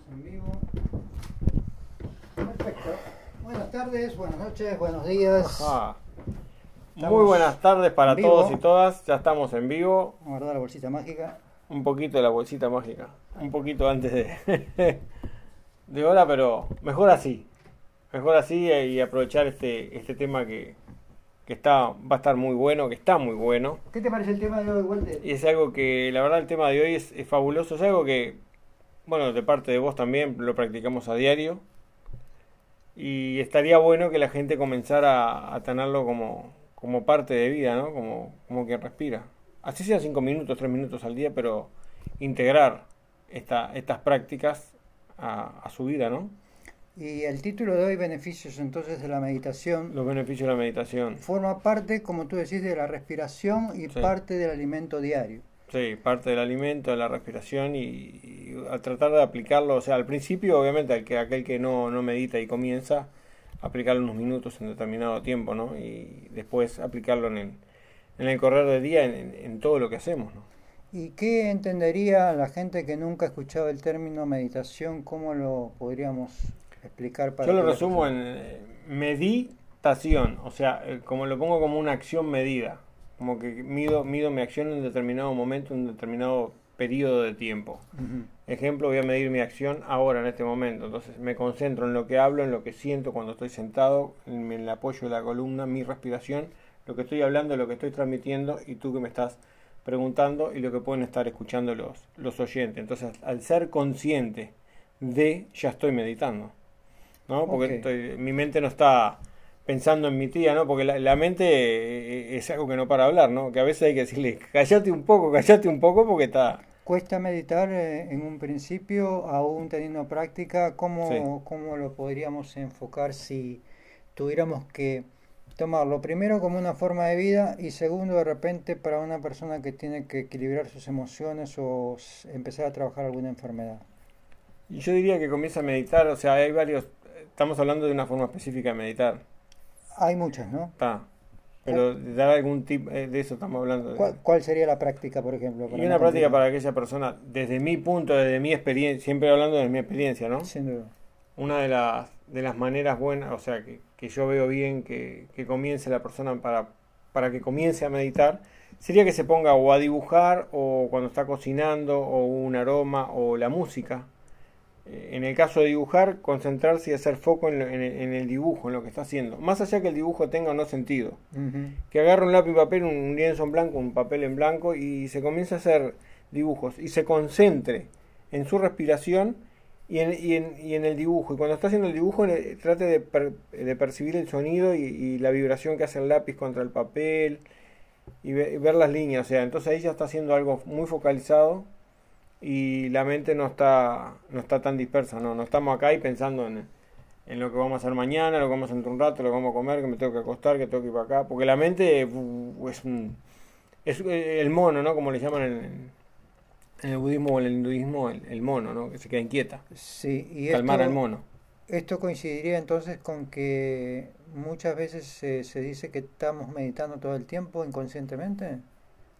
Estamos en vivo. Perfecto. Buenas tardes, buenas noches, buenos días. Muy buenas tardes para vivo. todos y todas. Ya estamos en vivo. Vamos a guardar la bolsita mágica. Un poquito de la bolsita mágica. Un poquito antes de, de hora, pero mejor así. Mejor así y aprovechar este, este tema que, que está, va a estar muy bueno, que está muy bueno. ¿Qué te parece el tema de hoy, Walter? Y es algo que, la verdad, el tema de hoy es, es fabuloso. Es algo que, bueno, de parte de vos también lo practicamos a diario. Y estaría bueno que la gente comenzara a tenerlo como, como parte de vida, ¿no? Como, como que respira. Así sean cinco minutos, tres minutos al día, pero integrar esta, estas prácticas a, a su vida, ¿no? Y el título de hoy, Beneficios entonces de la meditación, Los beneficios de la meditación. forma parte, como tú decís, de la respiración y Sí. parte del alimento diario. Sí, parte del alimento, de la respiración y, y a tratar de aplicarlo, o sea, al principio obviamente al que, aquel que no, no medita y comienza, aplicarlo unos minutos en determinado tiempo, ¿no? Y después aplicarlo en el, en el correr del día, en, en- en todo lo que hacemos, ¿no? ¿Y qué entendería la gente que nunca ha escuchado el término meditación? ¿Cómo lo podríamos explicar para Yo lo resumo en eh, meditación, o sea, eh, como lo pongo como una acción medida, como que mido, mido mi acción en un determinado momento, en un determinado periodo de tiempo. Ejemplo, voy a medir mi acción ahora, en este momento. Entonces me concentro en lo que hablo, en lo que siento cuando estoy sentado, en el apoyo de la columna, mi respiración, lo que estoy hablando, lo que estoy transmitiendo y tú que me estás preguntando y lo que pueden estar escuchando los, los oyentes. Entonces, al ser consciente de, ya estoy meditando. ¿No? Porque estoy- mi mente no está pensando en mi tía, ¿no? Porque la, la mente eh, es algo que no para hablar, ¿no? Que a veces hay que decirle, callate un poco, callate un poco porque está... Cuesta meditar eh, en un principio, aún teniendo práctica, ¿cómo, Sí. cómo lo podríamos enfocar si tuviéramos que tomarlo primero como una forma de vida y segundo de repente para una persona que tiene que equilibrar sus emociones o empezar a trabajar alguna enfermedad? Yo diría que comienza a meditar, o sea, hay varios, estamos hablando de una forma específica de meditar, Hay muchas, ¿no? está, pero dar algún tip eh, de eso estamos hablando. de- ¿Cuál, cuál sería la práctica, por ejemplo? para y una práctica para aquella persona, desde mi punto, desde mi experiencia, siempre hablando de mi experiencia, ¿no? Sin duda. Una de las, de las maneras buenas, o sea, que, que yo veo bien que, que comience la persona para, para que comience a meditar, sería que se ponga o a dibujar o cuando está cocinando o un aroma o la música. Eh, En el caso de dibujar, concentrarse y hacer foco en, lo- en el, en el dibujo, en lo que está haciendo. Más allá que el dibujo tenga o no sentido. Que agarre un lápiz y papel, un lienzo en blanco, un papel en blanco y se comience a hacer dibujos y se concentre en su respiración y en, y en, y en el dibujo. Y cuando está haciendo el dibujo, eh, trate de, per- de percibir el sonido y, y la vibración que hace el lápiz contra el papel y, ve- y ver las líneas. O sea, entonces ahí ya está haciendo algo muy focalizado y la mente no está, no está tan dispersa. No, no estamos acá y pensando en, en lo que vamos a hacer mañana, lo que vamos a hacer un rato, lo que vamos a comer, que me tengo que acostar, que tengo que ir para acá. Porque la mente uh, es un, es eh, el mono, ¿no? Como le llaman en, en el budismo o en el hinduismo, el, el mono, ¿no? Que se queda inquieta. Sí, y Calmar esto- al mono. Esto coincidiría entonces con que muchas veces se, se dice que estamos meditando todo el tiempo inconscientemente,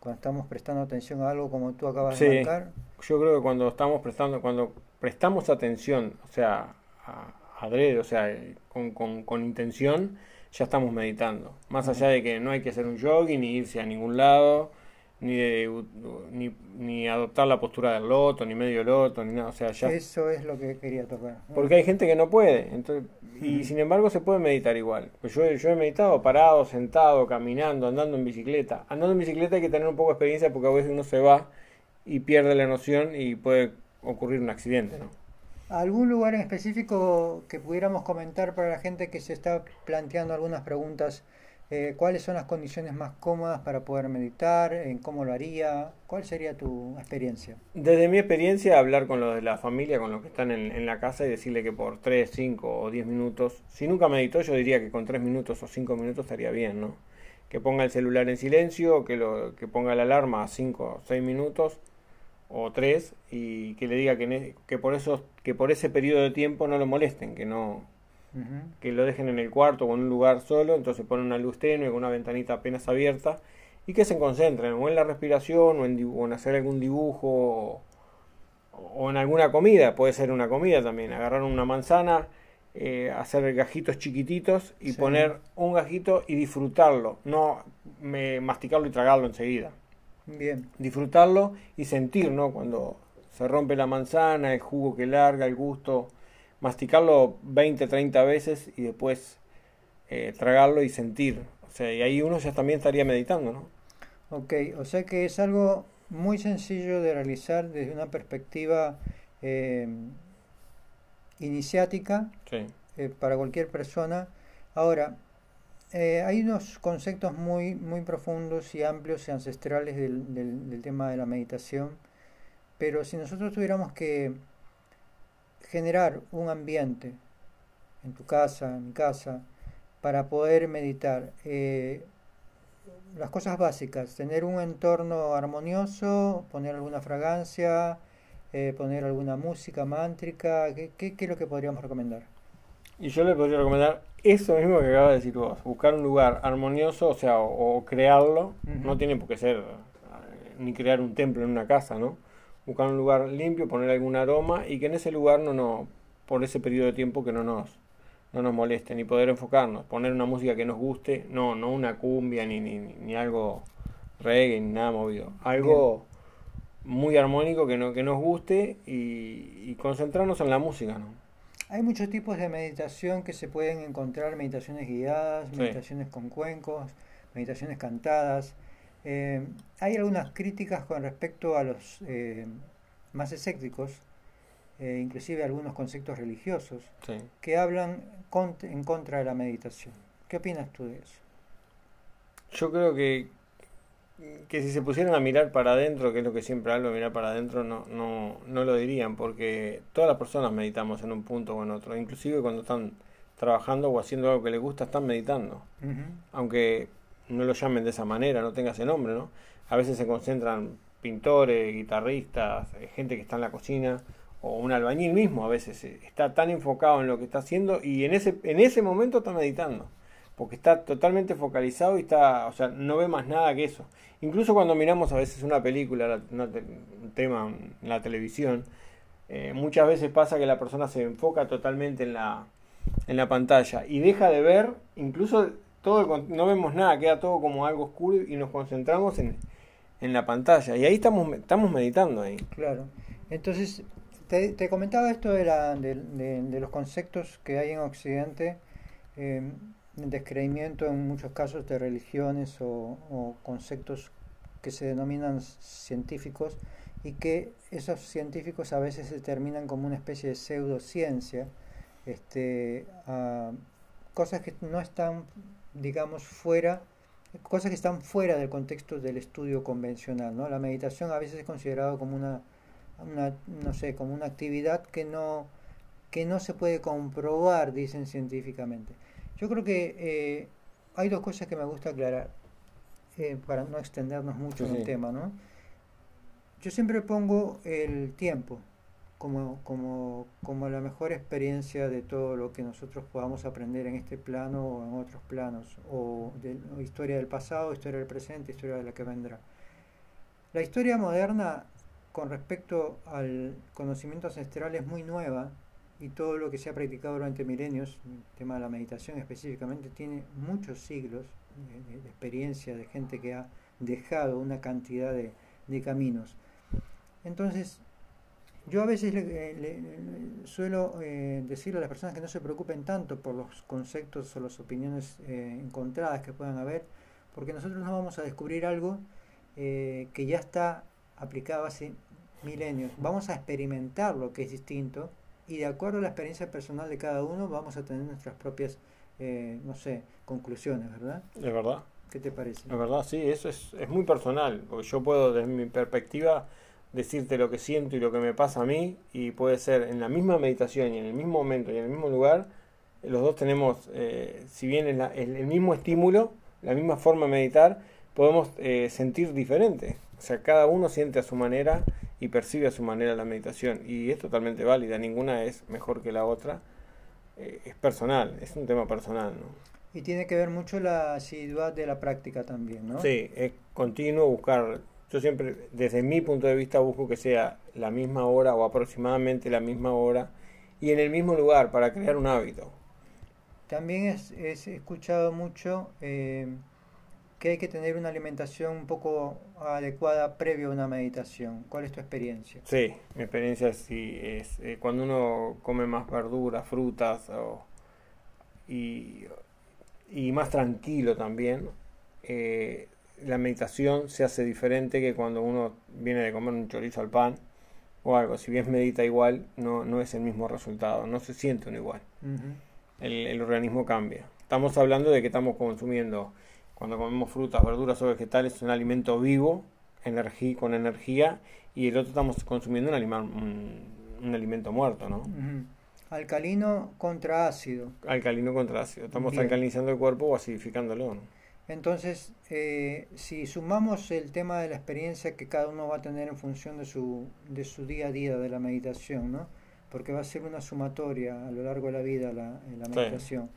cuando estamos prestando atención a algo como tú acabas de Sí. marcar. Yo creo que cuando estamos prestando, cuando prestamos atención, o sea, a, adrede, o sea, con, con, con intención, ya estamos meditando. Más allá de que no hay que hacer un jogging, ni irse a ningún lado, ni, de, ni, ni adoptar la postura del loto, ni medio loto, ni nada. O sea, ya Eso es lo que quería tocar. Porque hay gente que no puede, entonces, y sin embargo se puede meditar igual. Pues yo, yo he meditado parado, sentado, caminando, andando en bicicleta. Andando en bicicleta hay que tener un poco de experiencia porque a veces uno se va y pierde la noción y puede ocurrir un accidente, ¿no? ¿Algún lugar en específico que pudiéramos comentar para la gente que se está planteando algunas preguntas? Eh, ¿Cuáles son las condiciones más cómodas para poder meditar? ¿En cómo lo haría? ¿Cuál sería tu experiencia? Desde mi experiencia, hablar con los de la familia, con los que están en, en la casa y decirle que por 3, 5 o 10 minutos, si nunca meditó, yo diría que con 3 minutos o 5 minutos estaría bien, ¿no? Que ponga el celular en silencio, que, lo, que ponga la alarma a 5 o 6 minutos o 3 y que le diga que, ne- que, por esos, que por ese periodo de tiempo no lo molesten, que no Que lo dejen en el cuarto o en un lugar solo, entonces ponen una luz tenue con una ventanita apenas abierta y que se concentren o en la respiración o en, o en hacer algún dibujo o, o en alguna comida, puede ser una comida también, agarrar una manzana, eh, hacer gajitos chiquititos y poner un gajito y disfrutarlo, no masticarlo y tragarlo enseguida. Bien. Disfrutarlo y sentir, ¿no? Cuando se rompe la manzana, el jugo que larga, el gusto, masticarlo 20, 30 veces y después eh, tragarlo y sentir. O sea, y ahí uno ya también estaría meditando, ¿no? Ok, o sea que es algo muy sencillo de realizar desde una perspectiva eh, iniciática eh, para cualquier persona. Ahora, eh, hay unos conceptos muy, muy profundos y amplios y ancestrales del, del, tema de la meditación, pero si nosotros tuviéramos que generar un ambiente en tu casa, en mi casa, para poder meditar, eh, las cosas básicas, tener un entorno armonioso, poner alguna fragancia, eh, poner alguna música mántrica, ¿qué, ¿qué, es lo que podríamos recomendar? Y yo le podría recomendar eso mismo que acabas de decir vos, buscar un lugar armonioso, o sea, o, crearlo, no tiene por qué ser eh, ni crear un templo en una casa, ¿no? Buscar un lugar limpio, poner algún aroma y que en ese lugar no nos, por ese periodo de tiempo que no nos no nos moleste, ni poder enfocarnos, poner una música que nos guste, no, no una cumbia, ni, ni, ni algo reggae, ni nada movido, algo muy armónico que, no, que nos guste y, concentrarnos en la música, ¿no? Hay muchos tipos de meditación que se pueden encontrar, meditaciones guiadas, meditaciones con cuencos, meditaciones cantadas. Eh, hay algunas críticas con respecto a los eh, más escépticos, eh, inclusive algunos conceptos religiosos, que hablan en contra de la meditación. ¿Qué opinas tú de eso? Yo creo que, que si se pusieran a mirar para adentro, que es lo que siempre hablo, mirar para adentro, no, no, no lo dirían, porque todas las personas meditamos en un punto o en otro, inclusive cuando están trabajando o haciendo algo que les gusta, están meditando. Aunque no lo llamen de esa manera, no tenga ese nombre, ¿no? A veces se concentran pintores, guitarristas, eh, gente que está en la cocina, o un albañil mismo a veces eh, está tan enfocado en lo que está haciendo y en ese, en ese momento está meditando, porque está totalmente focalizado y está, o sea, no ve más nada que eso. Incluso cuando miramos a veces una película, un tema en la televisión, eh, muchas veces pasa que la persona se enfoca totalmente en la, en la pantalla y deja de ver, incluso todo no vemos nada, queda todo como algo oscuro y nos concentramos en, en la pantalla. Y ahí estamos, estamos meditando ahí. Claro. Entonces, te, comentaba esto de, la, de, los conceptos que hay en Occidente, eh, descreimiento en muchos casos de religiones o, conceptos que se denominan científicos y que esos científicos a veces se terminan como una especie de pseudociencia, este, cosas que no están, digamos, fuera, cosas que están fuera del contexto del estudio convencional. ¿no? La meditación a veces es considerado como una una, no sé, como una actividad que no, que no se puede comprobar, dicen científicamente. Yo creo que eh, hay dos cosas que me gusta aclarar, eh, para no extendernos mucho en el tema, ¿no? Yo siempre pongo el tiempo como, como, como la mejor experiencia de todo lo que nosotros podamos aprender en este plano o en otros planos, o de historia del pasado, historia del presente, historia de la que vendrá. La historia moderna con respecto al conocimiento ancestral es muy nueva y todo lo que se ha practicado durante milenios, el tema de la meditación específicamente, tiene muchos siglos de, experiencia de gente que ha dejado una cantidad de, caminos. Entonces, yo a veces le, suelo eh, decirle a las personas que no se preocupen tanto por los conceptos o las opiniones eh, encontradas que puedan haber, porque nosotros no vamos a descubrir algo eh, que ya está aplicado hace milenios. Vamos a experimentar lo que es distinto y de acuerdo a la experiencia personal de cada uno vamos a tener nuestras propias, eh, no sé, conclusiones, ¿verdad? Es verdad. ¿Qué te parece? Es verdad, sí, eso es, es muy personal, yo puedo desde mi perspectiva decirte lo que siento y lo que me pasa a mí y puede ser en la misma meditación y en el mismo momento y en el mismo lugar, los dos tenemos, eh, si bien el, el, mismo estímulo, la misma forma de meditar, podemos eh, sentir diferente. O sea, cada uno siente a su manera y percibe a su manera la meditación. Y es totalmente válida, ninguna es mejor que la otra. Eh, es personal, es un tema personal. ¿no? Y tiene que ver mucho la asiduidad de la práctica también, ¿no? Sí, es continuo buscar Yo siempre, desde mi punto de vista, busco que sea la misma hora o aproximadamente la misma hora y en el mismo lugar para crear un hábito. También es, he escuchado mucho eh, que hay que tener una alimentación un poco adecuada previo a una meditación. ¿Cuál es tu experiencia? Sí, mi experiencia sí es eh, cuando uno come más verduras, frutas y, y, más tranquilo también, eh, la meditación se hace diferente que cuando uno viene de comer un chorizo al pan o algo. Si bien medita igual, no, no es el mismo resultado, no se siente uno igual. el, organismo cambia. Estamos hablando de que estamos consumiendo, cuando comemos frutas, verduras o vegetales, un alimento vivo, energía, con energía, y el otro estamos consumiendo un, un, alimento muerto, ¿no? Alcalino contra ácido. Alcalino contra ácido. Estamos alcalinizando el cuerpo o acidificándolo, ¿no? Entonces, eh, si sumamos el tema de la experiencia que cada uno va a tener en función de su, de su día a día de la meditación, ¿no? porque va a ser una sumatoria a lo largo de la vida la, la meditación.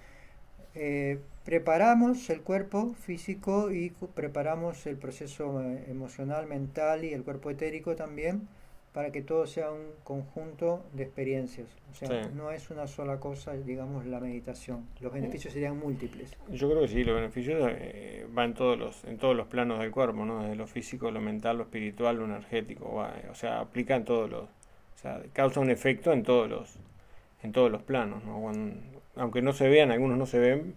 Eh, preparamos el cuerpo físico y preparamos el proceso eh, emocional, mental y el cuerpo etérico también para que todo sea un conjunto de experiencias. O sea, no es una sola cosa, digamos, la meditación. Los beneficios serían múltiples. Yo creo que sí, los beneficios eh, van en todos los en todos los planos del cuerpo, ¿no? Desde lo físico, lo mental, lo espiritual, lo energético, o sea, aplica en todos los, o sea, causa un efecto en todos los en todos los planos, ¿no? aunque no se vean, algunos no se ven,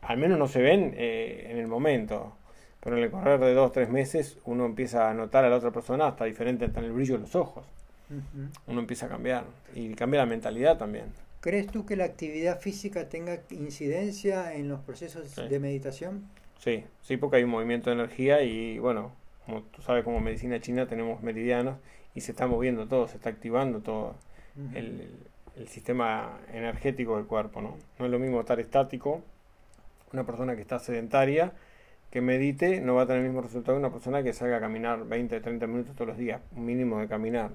al menos no se ven eh, en el momento pero en el correr de dos, tres meses uno empieza a notar a la otra persona hasta diferente, hasta en el brillo de los ojos. Uno empieza a cambiar y cambia la mentalidad también. ¿Crees tú que la actividad física tenga incidencia en los procesos de meditación? Sí, sí, porque hay un movimiento de energía y bueno, como tú sabes, como medicina china tenemos meridianos y se está moviendo todo, se está activando todo el, el, sistema energético del cuerpo, ¿no? No es lo mismo estar estático, una persona que está sedentaria, que medite no va a tener el mismo resultado que una persona que salga a caminar 20, 30 minutos todos los días, un mínimo de caminar.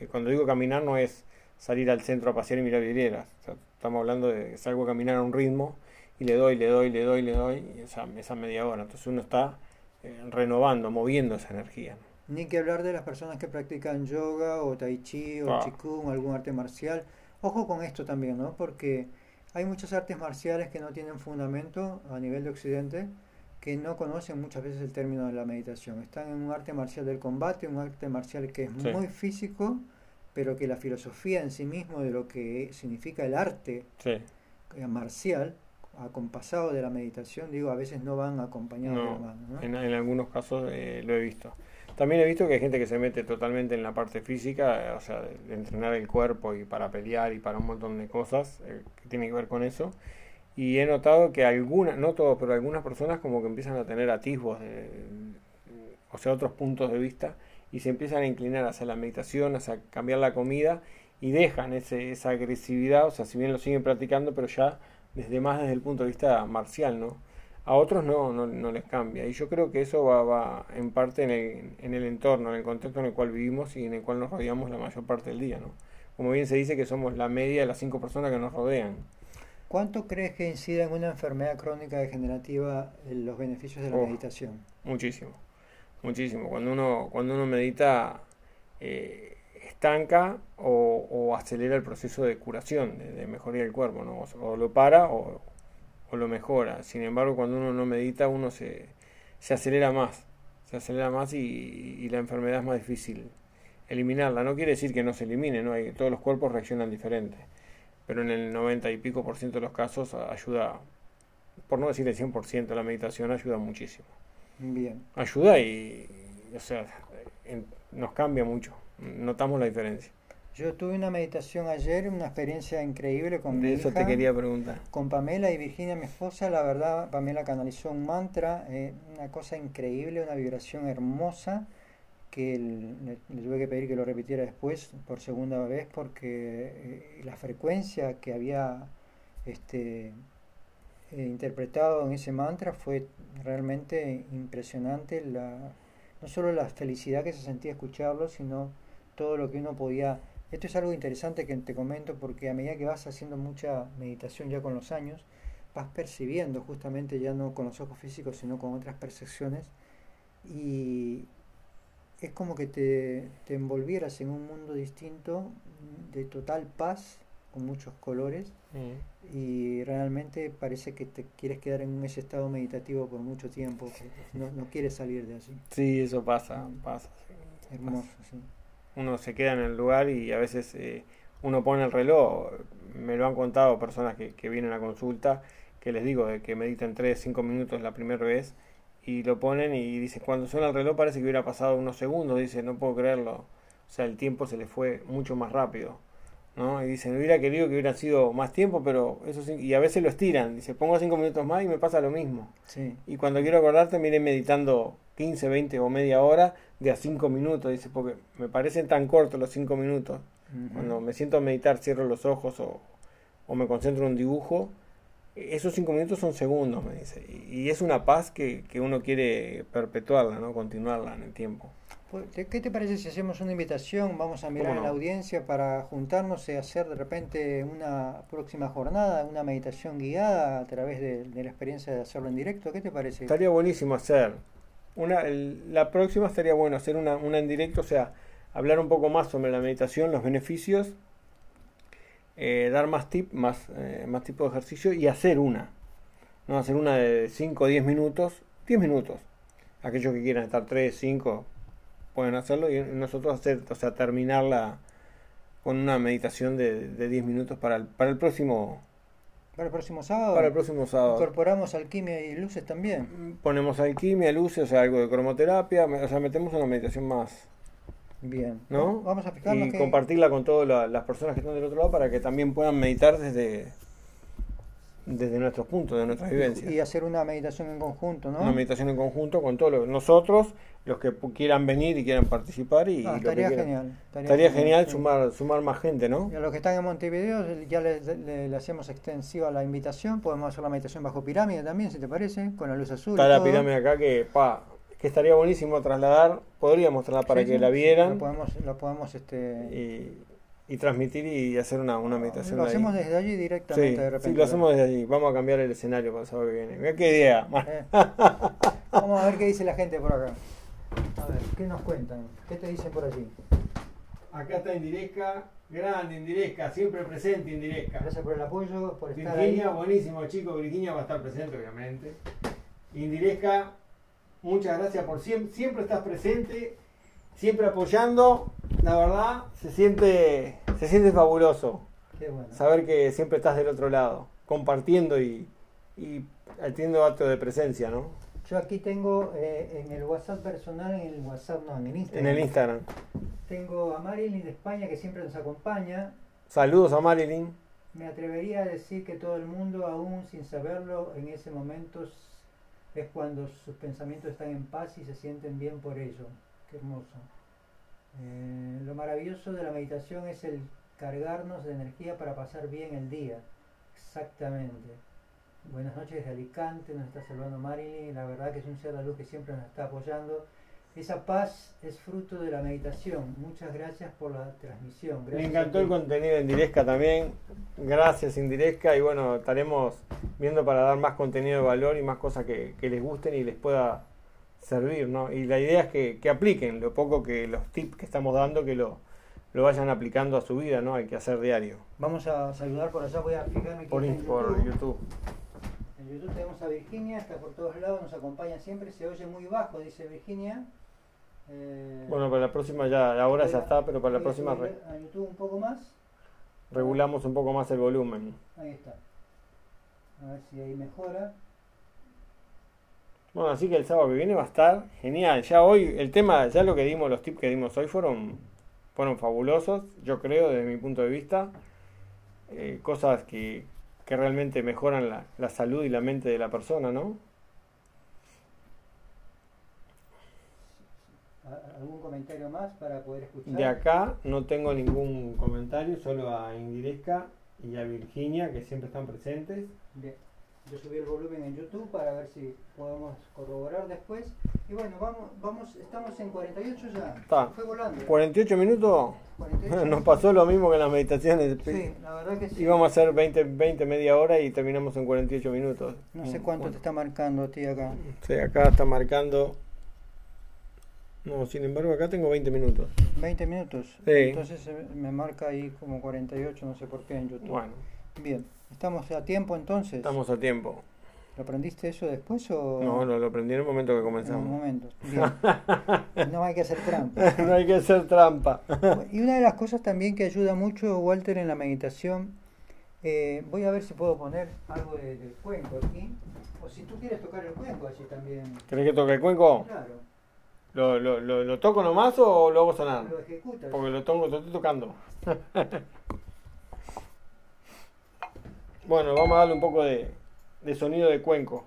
Eh, cuando digo caminar no es salir al centro a pasear y mirar vidrieras, estamos hablando de que salgo a caminar a un ritmo y le doy, le doy, le doy, le doy, y esa, esa media hora. Entonces uno está eh, renovando, moviendo esa energía. Ni que hablar de las personas que practican yoga o tai chi o ah. chikung, algún arte marcial. Ojo con esto también, ¿no? Porque hay muchas artes marciales que no tienen fundamento a nivel de Occidente que no conocen muchas veces el término de la meditación. Están en un arte marcial del combate, un arte marcial que es muy físico, pero que la filosofía en sí mismo de lo que significa el arte eh, marcial, acompasado de la meditación, digo, a veces no van acompañados de la mano. En, algunos casos eh, lo he visto. También he visto que hay gente que se mete totalmente en la parte física, eh, o sea, de, entrenar el cuerpo y para pelear y para un montón de cosas que tiene que ver con eso y he notado que algunas, no todos, pero algunas personas como que empiezan a tener atisbos, de, o sea, otros puntos de vista, y se empiezan a inclinar hacia la meditación, hacia cambiar la comida, y dejan ese, esa agresividad, o sea, si bien lo siguen practicando, pero ya desde más desde el punto de vista marcial, ¿no? A otros no, no, no les cambia. Y yo creo que eso va, va en parte en el, en el entorno, en el contexto en el cual vivimos y en el cual nos rodeamos la mayor parte del día, ¿no? Como bien se dice que somos la media de las cinco personas que nos rodean. ¿Cuánto crees que incida en una enfermedad crónica degenerativa los beneficios de la meditación? Muchísimo, muchísimo. Cuando uno, cuando uno medita, eh, estanca o, acelera el proceso de curación, de, mejoría del cuerpo, ¿no? O lo para o, lo mejora. Sin embargo, cuando uno no medita, uno se, se acelera más, se acelera más y, y, la enfermedad es más difícil eliminarla. No quiere decir que no se elimine, ¿no? Hay, todos los cuerpos reaccionan diferente pero en el 90 y pico por ciento de los casos ayuda, por no decir el 100%, la meditación ayuda muchísimo. Bien. Ayuda y, o sea, nos cambia mucho, notamos la diferencia. Yo tuve una meditación ayer, una experiencia increíble con De eso te quería preguntar. Con Pamela y Virginia, mi esposa. La verdad, Pamela canalizó un mantra, eh, una cosa increíble, una vibración hermosa que le, tuve que pedir que lo repitiera después por segunda vez porque eh, la frecuencia que había este, eh, interpretado en ese mantra fue realmente impresionante, la, no solo la felicidad que se sentía escucharlo, sino todo lo que uno podía... Esto es algo interesante que te comento porque a medida que vas haciendo mucha meditación ya con los años, vas percibiendo justamente ya no con los ojos físicos, sino con otras percepciones. Y es como que te, te envolvieras en un mundo distinto, de total paz, con muchos colores, Mm. y realmente parece que te quieres quedar en ese estado meditativo por mucho tiempo, no, no quieres salir de así. Sí, eso pasa, pasa. sí. Hermoso, sí. Uno se queda en el lugar y a veces eh, uno pone el reloj. Me lo han contado personas que, que vienen a consulta, que les digo de que mediten 3, 5 minutos la primera vez y lo ponen y dicen, cuando suena el reloj parece que hubiera pasado unos segundos, dice, no puedo creerlo. O sea, el tiempo se le fue mucho más rápido. ¿no? Y dicen, hubiera querido que hubiera sido más tiempo, pero eso sí, y a veces lo estiran. Dice, pongo 5 minutos más y me pasa lo mismo. Sí, Y cuando quiero acordarte, me iré meditando 15, 20 o media hora de a 5 minutos, dice, porque me parecen tan cortos los 5 minutos. Cuando me siento a meditar, cierro los ojos o, o me concentro en un dibujo, esos 5 minutos son segundos, me dice. Y, es una paz que, que uno quiere perpetuarla, ¿no? Continuarla en el tiempo. Pues, ¿te- ¿Qué te parece si hacemos una invitación? Vamos a mirar ¿Cómo en la no? audiencia para juntarnos y hacer de repente una próxima jornada, una meditación guiada a través de, de la experiencia de hacerlo en directo. ¿Qué te parece? Estaría buenísimo hacer. Una, el- la próxima estaría bueno hacer una, una en directo, o sea, hablar un poco más sobre la meditación, los beneficios, eh, dar más tip, más, eh, más tipo de ejercicio y hacer una. No hacer una de 5 o 10 minutos, 10 minutos. Aquellos que quieran estar 3, 5 pueden hacerlo y nosotros hacer, o sea, terminarla con una meditación de, de 10 minutos para el, para el próximo Para el próximo sábado. para el próximo sábado. Incorporamos alquimia y luces también. Ponemos alquimia, luces, o sea, algo de cromoterapia, o sea, metemos una meditación más, Bien. ¿no? Vamos a fijarnos y que compartirla con todas la- las personas que están del otro lado para que también puedan meditar desde, desde nuestros puntos, de nuestras vivencias. y hacer una meditación en conjunto, ¿no? Una meditación en conjunto con todos los- nosotros, los que quieran venir y quieran participar y, Ah, lo que estaría genial. Estaría genial sumar, sumar más gente, ¿no? Y a los que están en Montevideo ya le, le- le hacemos extensiva la invitación. Podemos hacer la meditación bajo pirámide también, si te parece, con la luz azul. Está y la todo. pirámide acá que, pa, que estaría buenísimo trasladar, podríamos trasladar para Sí, que sí, la sí, vieran. Lo podemos, lo podemos este, y, y transmitir y hacer una, una meditación lo ahí. hacemos desde allí directamente Sí, de repente. sí, lo hacemos desde allí. Vamos a cambiar el escenario para el sábado que viene. Mira qué idea. Eh. Vamos a ver qué dice la gente por acá. A ver, ¿qué nos cuentan? ¿Qué te dicen por allí? Acá está Indiresca, grande Indiresca, siempre presente Indiresca. Gracias por el apoyo, por estar Virginia, ahí. buenísimo chicos, Virginia va a estar presente obviamente. Indiresca, muchas gracias por siempre, siempre estás presente, siempre apoyando. La verdad, se siente, se siente fabuloso. Qué bueno. saber que siempre estás del otro lado, compartiendo y, y haciendo acto de presencia, ¿no? Yo aquí tengo eh, en el WhatsApp personal, en el WhatsApp, no, en el Instagram. En el Instagram. Tengo a Marilyn de España que siempre nos acompaña. Saludos a Marilyn. Me atrevería a decir que todo el mundo, aún sin saberlo, en ese momento es cuando sus pensamientos están en paz y se sienten bien por ello. Qué hermoso. Eh, lo maravilloso de la meditación es el cargarnos de energía para pasar bien el día. Exactamente. Buenas noches desde Alicante, nos está saludando Marilyn. La verdad que es un ser de luz que siempre nos está apoyando. Esa paz es fruto de la meditación. Muchas gracias por la transmisión. Me encantó el contenido en Indiresca también. Gracias Indiresca y bueno, estaremos viendo para dar más contenido de valor y más cosas que, que les gusten y les pueda servir, ¿no? Y la idea es que, que apliquen lo poco que los tips que estamos dando, que lo, lo vayan aplicando a su vida, ¿no? Hay que hacer diario. Vamos a saludar por allá, voy a fijarme quién Por, está en por YouTube. YouTube. En YouTube tenemos a Virginia, está por todos lados, nos acompaña siempre, se oye muy bajo, dice Virginia. Eh, Bueno, para la próxima ya, la hora ya está, pero para la próxima re- a YouTube un poco más. regulamos un poco más el volumen. Ahí está. A ver si ahí mejora. Bueno, así que el sábado que viene va a estar genial. Ya hoy, el tema, ya lo que dimos, los tips que dimos hoy fueron, fueron fabulosos, yo creo, desde mi punto de vista. Eh, cosas que, que realmente mejoran la, la salud y la mente de la persona, ¿no? ¿A- ¿Algún comentario más para poder escuchar? De acá no tengo ningún comentario, solo a Indiresca y a Virginia, que siempre están presentes. Bien. Yo subí el volumen en YouTube para ver si podemos corroborar después. Y bueno, vamos, vamos, estamos en 48 ya. Está. Fue volando. 48 minutos, 48. nos pasó lo mismo que en las meditaciones. Sí, la verdad que sí. Íbamos a hacer 20, 20, media hora y terminamos en 48 minutos. No sé cuánto te está marcando a ti acá. Sí, acá está marcando No, sin embargo, acá tengo 20 minutos. 20 minutos. Sí. Entonces eh, me marca ahí como 48, no sé por qué en YouTube. Bueno, Bien, ¿estamos a tiempo entonces? estamos a tiempo. ¿Lo aprendiste eso después o...? No, no, lo aprendí en el momento que En un comenzamos. momento. Bien. No hay que hacer trampa. no hay que hacer trampa. Y una de las cosas también que ayuda mucho, Walter, en la meditación, eh, voy a ver si puedo poner algo de- del cuenco aquí. O si tú quieres tocar el cuenco allí también. ¿Querés que toque el cuenco? Claro, ¿Lo, lo, lo, lo toco nomás o lo hago sonar? lo ejecutas. Porque lo, toco, lo estoy tocando. bueno, vamos a darle un poco de, de sonido de cuenco.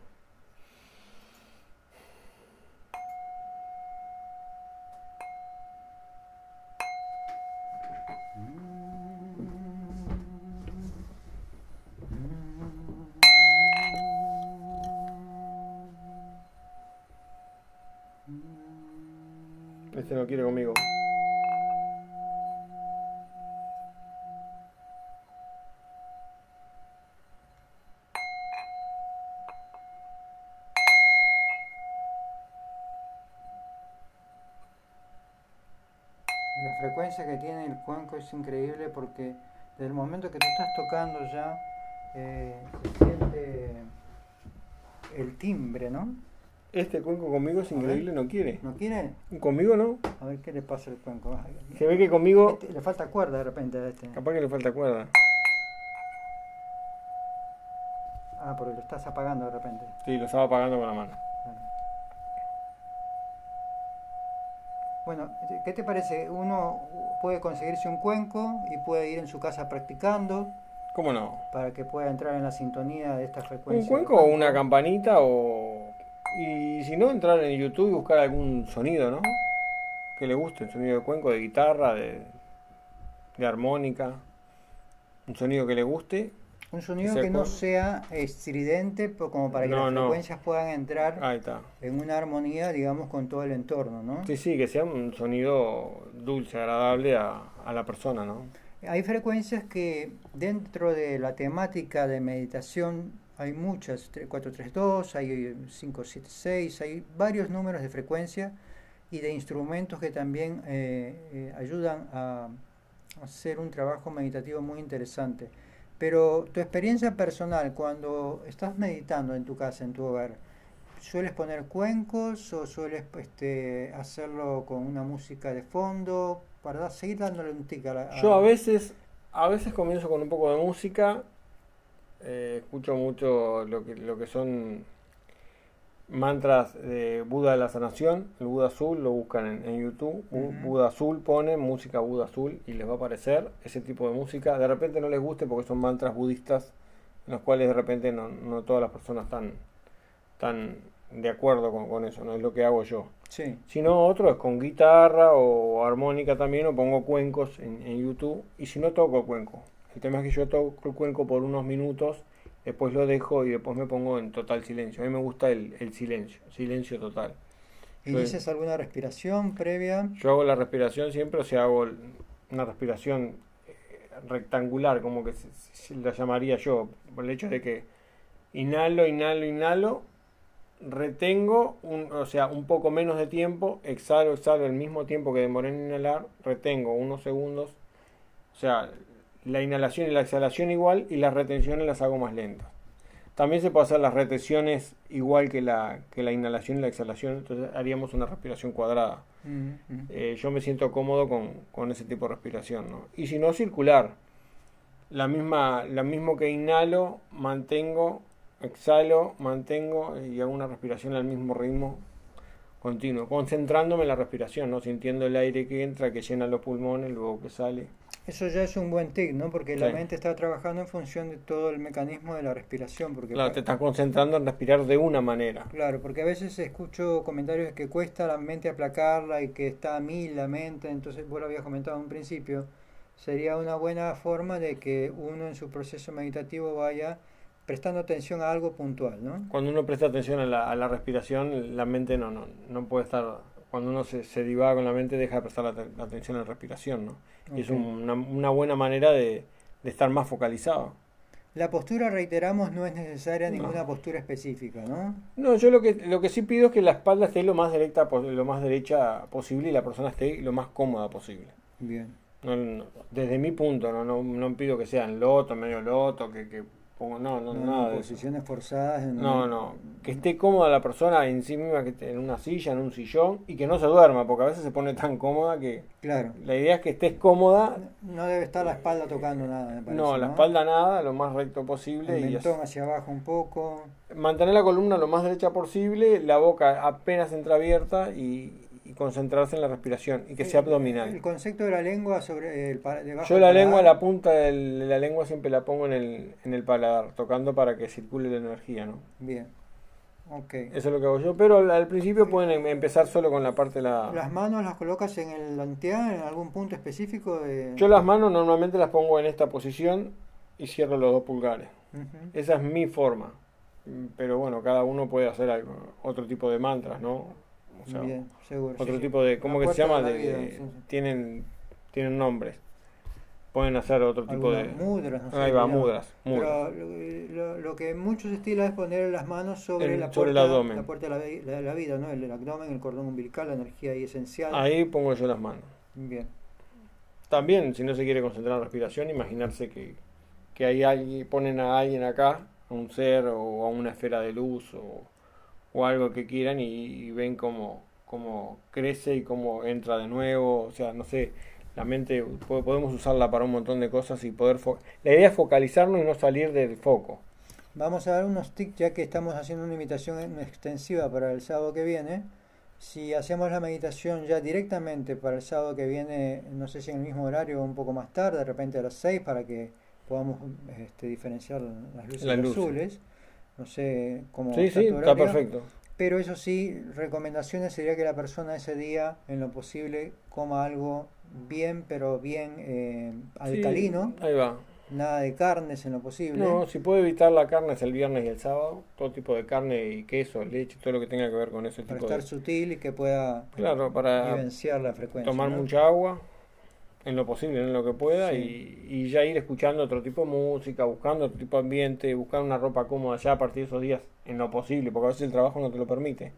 La frecuencia que tiene el cuenco es increíble porque desde el momento que tú estás tocando ya eh, se siente el timbre, ¿no? Este cuenco conmigo es increíble, no quiere. ¿No quiere? Conmigo no. A ver qué le pasa al cuenco. Se ve que conmigo este- le falta cuerda de repente a este. capaz que le falta cuerda. Ah, porque lo estás apagando de repente. Sí, lo estaba apagando con la mano. Bueno, ¿qué te parece? Uno puede conseguirse un cuenco y puede ir en su casa practicando ¿Cómo no? para que pueda entrar en la sintonía de esta frecuencia. Un cuenco o una campanita o... Y si no, entrar en YouTube y buscar algún sonido, ¿no? Que le guste, el sonido de cuenco, de guitarra, de, de armónica. Un sonido que le guste. Un sonido ¿Se que no sea estridente, pero como para que No, las no. frecuencias puedan entrar Ahí está. en una armonía, digamos, con todo el entorno, ¿no? Sí, sí, que sea un sonido dulce, agradable a, a la persona, ¿no? Hay frecuencias que dentro de la temática de meditación hay muchas, tre- 432, hay 576, hay varios números de frecuencia y de instrumentos que también eh, eh, ayudan a hacer un trabajo meditativo muy interesante. Pero tu experiencia personal, cuando estás meditando en tu casa, en tu hogar, ¿sueles poner cuencos o sueles este, hacerlo con una música de fondo para seguir dándole un tic a la... Yo a veces, a veces comienzo con un poco de música, eh, escucho mucho lo que, lo que son mantras de Buda de la sanación, el Buda azul, lo buscan en, en YouTube. Buda azul ponen música Buda azul y les va a aparecer ese tipo de música. De repente no les guste porque son mantras budistas en los cuales de repente no, no todas las personas están, están de acuerdo con, con eso, no es lo que hago yo. Sí. Si no, otro es con guitarra o armónica también, o pongo cuencos en, en YouTube. Y si no, toco cuenco. El tema es que yo toco el cuenco por unos minutos, después lo dejo y después me pongo en total silencio. A mí me gusta el, el silencio, silencio total. ¿Y dices alguna respiración previa? Yo hago la respiración siempre, o sea, hago una respiración eh, rectangular, como que la llamaría yo, por el hecho de que inhalo, inhalo, inhalo, retengo, un, o sea, un poco menos de tiempo, exhalo, exhalo el mismo tiempo que demoré en inhalar, retengo unos segundos, o sea, la inhalación y la exhalación igual y las retenciones las hago más lentas. También se puede hacer las retenciones igual que la, que la inhalación y la exhalación, entonces haríamos una respiración cuadrada. Eh, yo me siento cómodo con, con ese tipo de respiración, ¿no? Y si no, circular. La misma, la mismo que inhalo, mantengo, exhalo, mantengo y hago una respiración al mismo ritmo continuo, concentrándome en la respiración, ¿no? Sintiendo el aire que entra, que llena los pulmones, luego que sale. Eso ya es un buen tic, ¿no? Porque la mente está trabajando en función de todo el mecanismo de la respiración. Porque Claro, te estás concentrando en respirar de una manera. Claro, porque a veces escucho comentarios que cuesta a la mente aplacarla y que está a mil la mente, entonces vos lo habías comentado en un principio, sería una buena forma de que uno en su proceso meditativo vaya prestando atención a algo puntual, ¿no? Cuando uno presta atención a la, a la respiración, la mente no, no, no puede estar. Cuando uno se, se divaga con la mente, deja de prestar la, la atención a la respiración, ¿no? Y es un- una, una buena manera de, de estar más focalizado. La postura, reiteramos, no es necesaria No. ninguna postura específica, ¿no? No, yo lo que, lo que sí pido es que la espalda esté lo más directa, lo más derecha posible y la persona esté lo más cómoda posible. Bien. No, no, desde mi punto, no, no, no pido que sean loto, medio loto, que, que pongo, no, no, No, nada posiciones forzadas. en- No, no, que esté cómoda la persona en sí misma, que esté en una silla, en un sillón y que no se duerma, porque a veces se pone tan cómoda que Claro. la idea es que estés cómoda, No debe estar la espalda tocando nada, me parece. no, la espalda nada, lo más recto posible El mentón hacia abajo un poco. mantener la columna lo más derecha posible, la boca apenas entreabierta y, y concentrarse en la respiración y que sea El abdominal. concepto de la lengua sobre el pa- debajo Yo la paladar. lengua, la punta de la lengua siempre la pongo en el, en el paladar, tocando para que circule la energía, ¿no? Bien. Ok. Eso es lo que hago yo, pero al, al principio pueden em- empezar solo con la parte de la... ¿Las manos las colocas en el antear, en algún punto específico? De... Yo las manos normalmente las pongo en esta posición y cierro los dos pulgares. Esa es mi forma. Pero bueno, cada uno puede hacer algo, otro tipo de mantras, ¿no? O sea, Bien, seguro. otro sí, tipo de... ¿Cómo que se llama? de la De- vida, de- sí, sí. tienen, tienen nombres. Pueden hacer otro tipo de... Mudras, no sé. Ahí va, mudras. mudras. Pero lo, que muchos estilan es poner las manos sobre, El- la, sobre el puerta, abdomen. la puerta de la, la- la vida, ¿no? El, el abdomen, el cordón umbilical, la energía ahí esencial. Ahí pongo yo las manos. Bien. También, si no se quiere concentrar en la respiración, imaginarse que, que hay alguien, ponen a alguien acá, a un ser o a una esfera de luz o, o algo que quieran y, y ven cómo, cómo crece y cómo entra de nuevo. O sea, no sé, la mente po- podemos usarla para un montón de cosas y poder... La idea es focalizarnos y no salir del foco. Vamos a dar unos tics ya que estamos haciendo una invitación extensiva para el sábado que viene. Si hacemos la meditación ya directamente para el sábado que viene, no sé si en el mismo horario o un poco más tarde, de repente a las 6 para que podamos este, diferenciar las luces Las luces. azules. No sé cómo Sí, sí, está perfecto. Pero eso sí, recomendaciones sería que la persona ese día, en lo posible, coma algo bien, pero bien eh, alcalino. Sí, ahí va. Nada de carnes en lo posible. No, si puede evitar la carne es el viernes y el sábado, todo tipo de carne y queso, leche, todo lo que tenga que ver con ese para tipo estar sutil y que pueda Claro, para vivenciar la frecuencia. tomar ¿no? mucha agua, en lo posible, en lo que pueda, Sí. y, y ya ir escuchando otro tipo de música, buscando otro tipo de ambiente, buscar una ropa cómoda ya a partir de esos días, en lo posible, porque a veces el trabajo no te lo permite,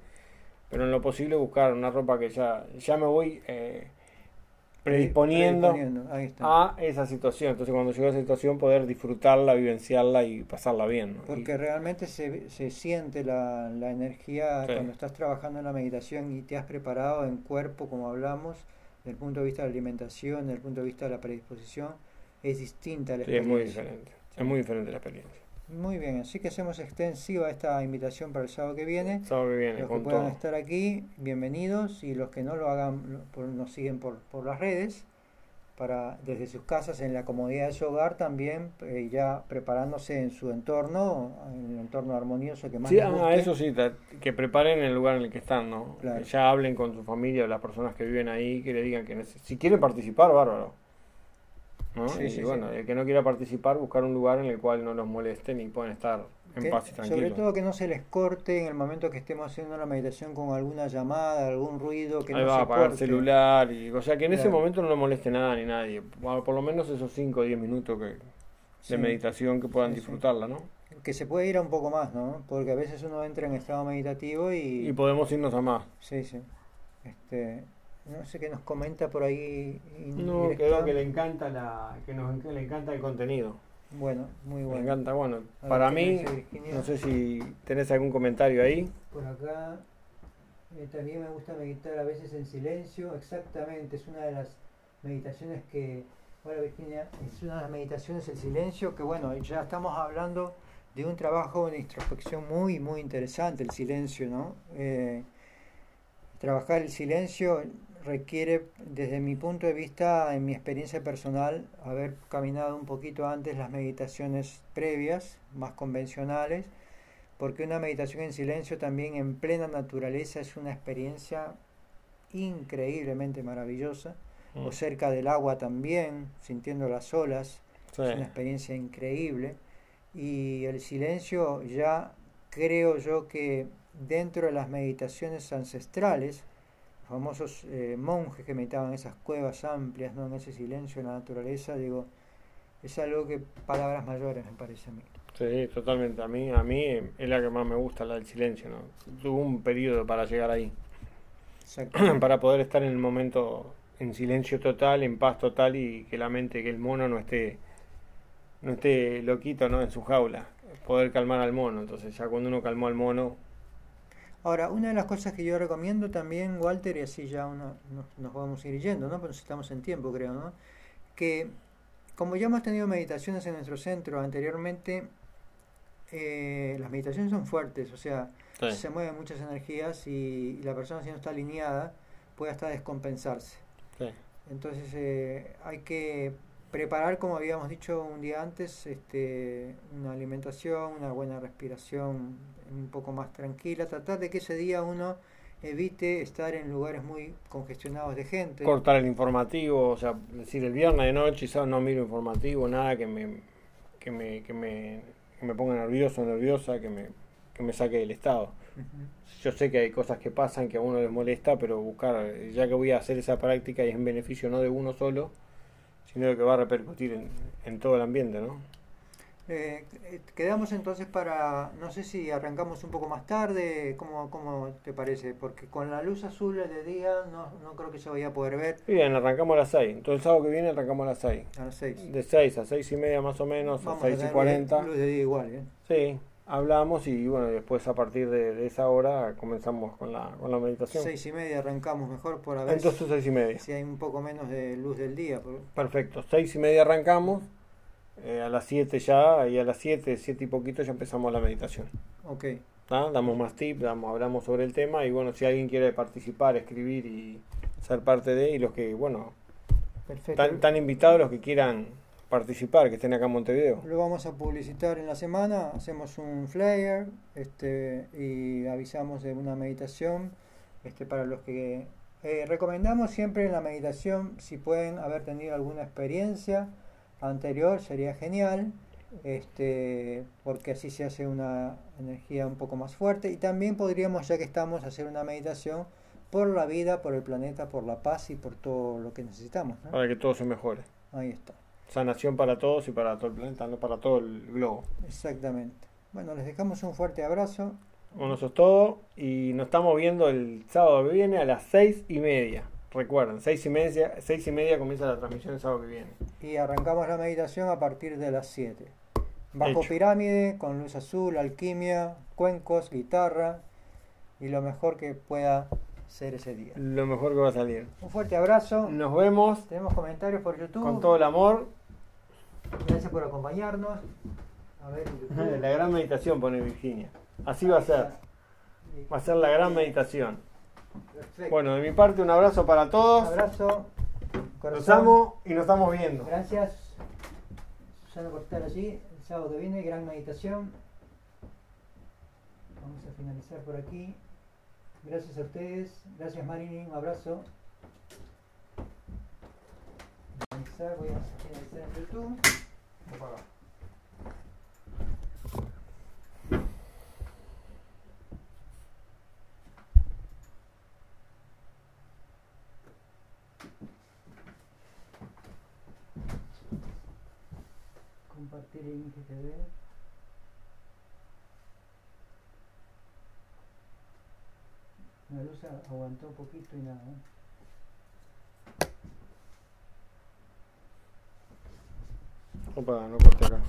pero en lo posible buscar una ropa que ya, ya me voy eh, predisponiendo a esa situación, entonces cuando llegue a esa situación poder disfrutarla, vivenciarla y pasarla bien. ¿no? Porque realmente se, se siente la, la energía Sí. cuando estás trabajando en la meditación y te has preparado en cuerpo, como hablamos, desde el punto de vista de la alimentación, desde el punto de vista de la predisposición, es distinta la Sí, es muy experiencia. diferente, es muy diferente la experiencia. Muy bien, así que hacemos extensiva esta invitación para el sábado que viene. Sábado que viene, Los que puedan todo. estar aquí, bienvenidos, y los que no lo hagan, nos siguen por, por las redes, para desde sus casas, en la comodidad de su hogar, también eh, ya preparándose en su entorno, en el entorno armonioso que más Sí, les ah, guste. eso sí, que preparen el lugar en el que están, ¿no? Claro. Que ya hablen con su familia, las personas que viven ahí, que le digan que si quieren participar, bárbaro. ¿no? Sí, y sí, bueno, sí. el que no quiera participar, buscar un lugar en el cual no los molesten y puedan estar en Que- paz y sobre todo que no se les corte en el momento que estemos haciendo la meditación con alguna llamada, algún ruido, que Ahí no va se a apagar el celular, y, o sea que en ese momento no lo moleste nada ni nadie. Por lo menos esos 5 o 10 minutos que, Sí. de meditación que puedan Sí, sí. disfrutarla, ¿no? Que se puede ir a un poco más, ¿no? Porque a veces uno entra en estado meditativo y... Y podemos irnos a más. Sí, sí. Este, no sé qué nos comenta por ahí. No, creo que le encanta la, que nos que le encanta el contenido. Bueno, muy Me bueno. encanta, bueno, A para ¿qué mí, no sé si tenés algún comentario ahí. Por acá eh, también me gusta meditar a veces en silencio. Exactamente, es una de las meditaciones que. Hola Virginia, es una de las meditaciones el silencio que, bueno, ya estamos hablando de un trabajo de introspección muy, muy interesante, el silencio, ¿no? Eh, trabajar el silencio requiere, desde mi punto de vista, en mi experiencia personal, haber caminado un poquito antes las meditaciones previas, más convencionales, porque una meditación en silencio también en plena naturaleza es una experiencia increíblemente maravillosa, Mm. o cerca del agua también, sintiendo las olas, Sí. es una experiencia increíble. Y el silencio ya creo yo que dentro de las meditaciones ancestrales, los famosos eh, monjes que meditaban en esas cuevas amplias, ¿no? en ese silencio de la naturaleza, digo, es algo que palabras mayores me parece a mí. Sí, totalmente. A mí, a mí es la que más me gusta, la del silencio. ¿no? Tuve un periodo para llegar ahí. para poder estar en el momento en silencio total, en paz total y que la mente, que el mono no esté, no esté loquito ¿no? en su jaula. Poder calmar al mono. Entonces ya cuando uno calmó al mono... Ahora, una de las cosas que yo recomiendo también, Walter, y así ya uno, nos, vamos a ir yendo, ¿no? Pero estamos en tiempo, creo, ¿no? Que como ya hemos tenido meditaciones en nuestro centro anteriormente, eh, las meditaciones son fuertes, o sea, se mueven muchas energías y, la persona si no está alineada puede hasta descompensarse. Entonces eh, hay que preparar, como habíamos dicho un día antes, este, una alimentación, una buena respiración un poco más tranquila, tratar de que ese día uno evite estar en lugares muy congestionados de gente. Cortar el informativo, o sea, decir el viernes de noche, no miro informativo, nada que me, que me, que me que me ponga nervioso, nerviosa, que me, que me saque del estado. Yo sé que hay cosas que pasan que a uno les molesta, pero buscar, ya que voy a hacer esa práctica y es en beneficio no de uno solo, sino que va a repercutir en, en todo el ambiente, ¿no? Eh, quedamos entonces para, no sé si arrancamos un poco más tarde, ¿cómo, ¿cómo, te parece? Porque con la luz azul de día no, no creo que se vaya a poder ver. Bien, arrancamos a las 6. Entonces el sábado que viene arrancamos a las 6. A las 6. De 6 a 6 y media más o menos, a 6 y 40. Luz de día igual, ¿eh? Sí, hablamos y bueno, después a partir de, esa hora comenzamos con la, con la meditación. 6 y media arrancamos mejor por a ver Entonces 6 y media. Si hay un poco menos de luz del día. Perfecto, 6 y media arrancamos eh, a las 7 ya, y a las 7, 7 y poquito ya empezamos la meditación. Ok. Damos más tips, damos, hablamos sobre el tema y bueno, si alguien quiere participar, escribir y ser parte de, y los que, bueno, están, invitados los que quieran participar, que estén acá en Montevideo. Lo vamos a publicitar en la semana, hacemos un flyer este, y avisamos de una meditación este, para los que eh, recomendamos siempre en la meditación, si pueden haber tenido alguna experiencia, anterior sería genial, este, porque así se hace una energía un poco más fuerte y también podríamos, ya que estamos, hacer una meditación por la vida, por el planeta, por la paz y por todo lo que necesitamos. Para que todo se mejore. Ahí está. Sanación para todos y para todo el planeta, no para todo el globo. Exactamente. Bueno, les dejamos un fuerte abrazo. Bueno, eso es todo y nos estamos viendo el sábado que viene a las seis y media. Recuerden, seis y media, seis y media comienza la transmisión el sábado que viene. Y arrancamos la meditación a partir de las 7. Bajo pirámide, con luz azul, alquimia, cuencos, guitarra y lo mejor que pueda ser ese día. Lo mejor que va a salir. Un fuerte abrazo. Nos vemos. Tenemos comentarios por YouTube. Con todo el amor. Gracias por acompañarnos. A ver, la gran meditación pone Virginia. Así va a ser. Va a ser la gran meditación. Bueno, de mi parte un abrazo para todos. Un abrazo. Los amo y nos estamos viendo. Gracias, Susana, por estar allí. El sábado que viene, gran meditación. Vamos a finalizar por aquí. Gracias a ustedes. Gracias, Marini. Un abrazo. Voy a finalizar en YouTube. Compartir en IGTV. La luz aguantó un poquito y nada. Opa, no corté acá.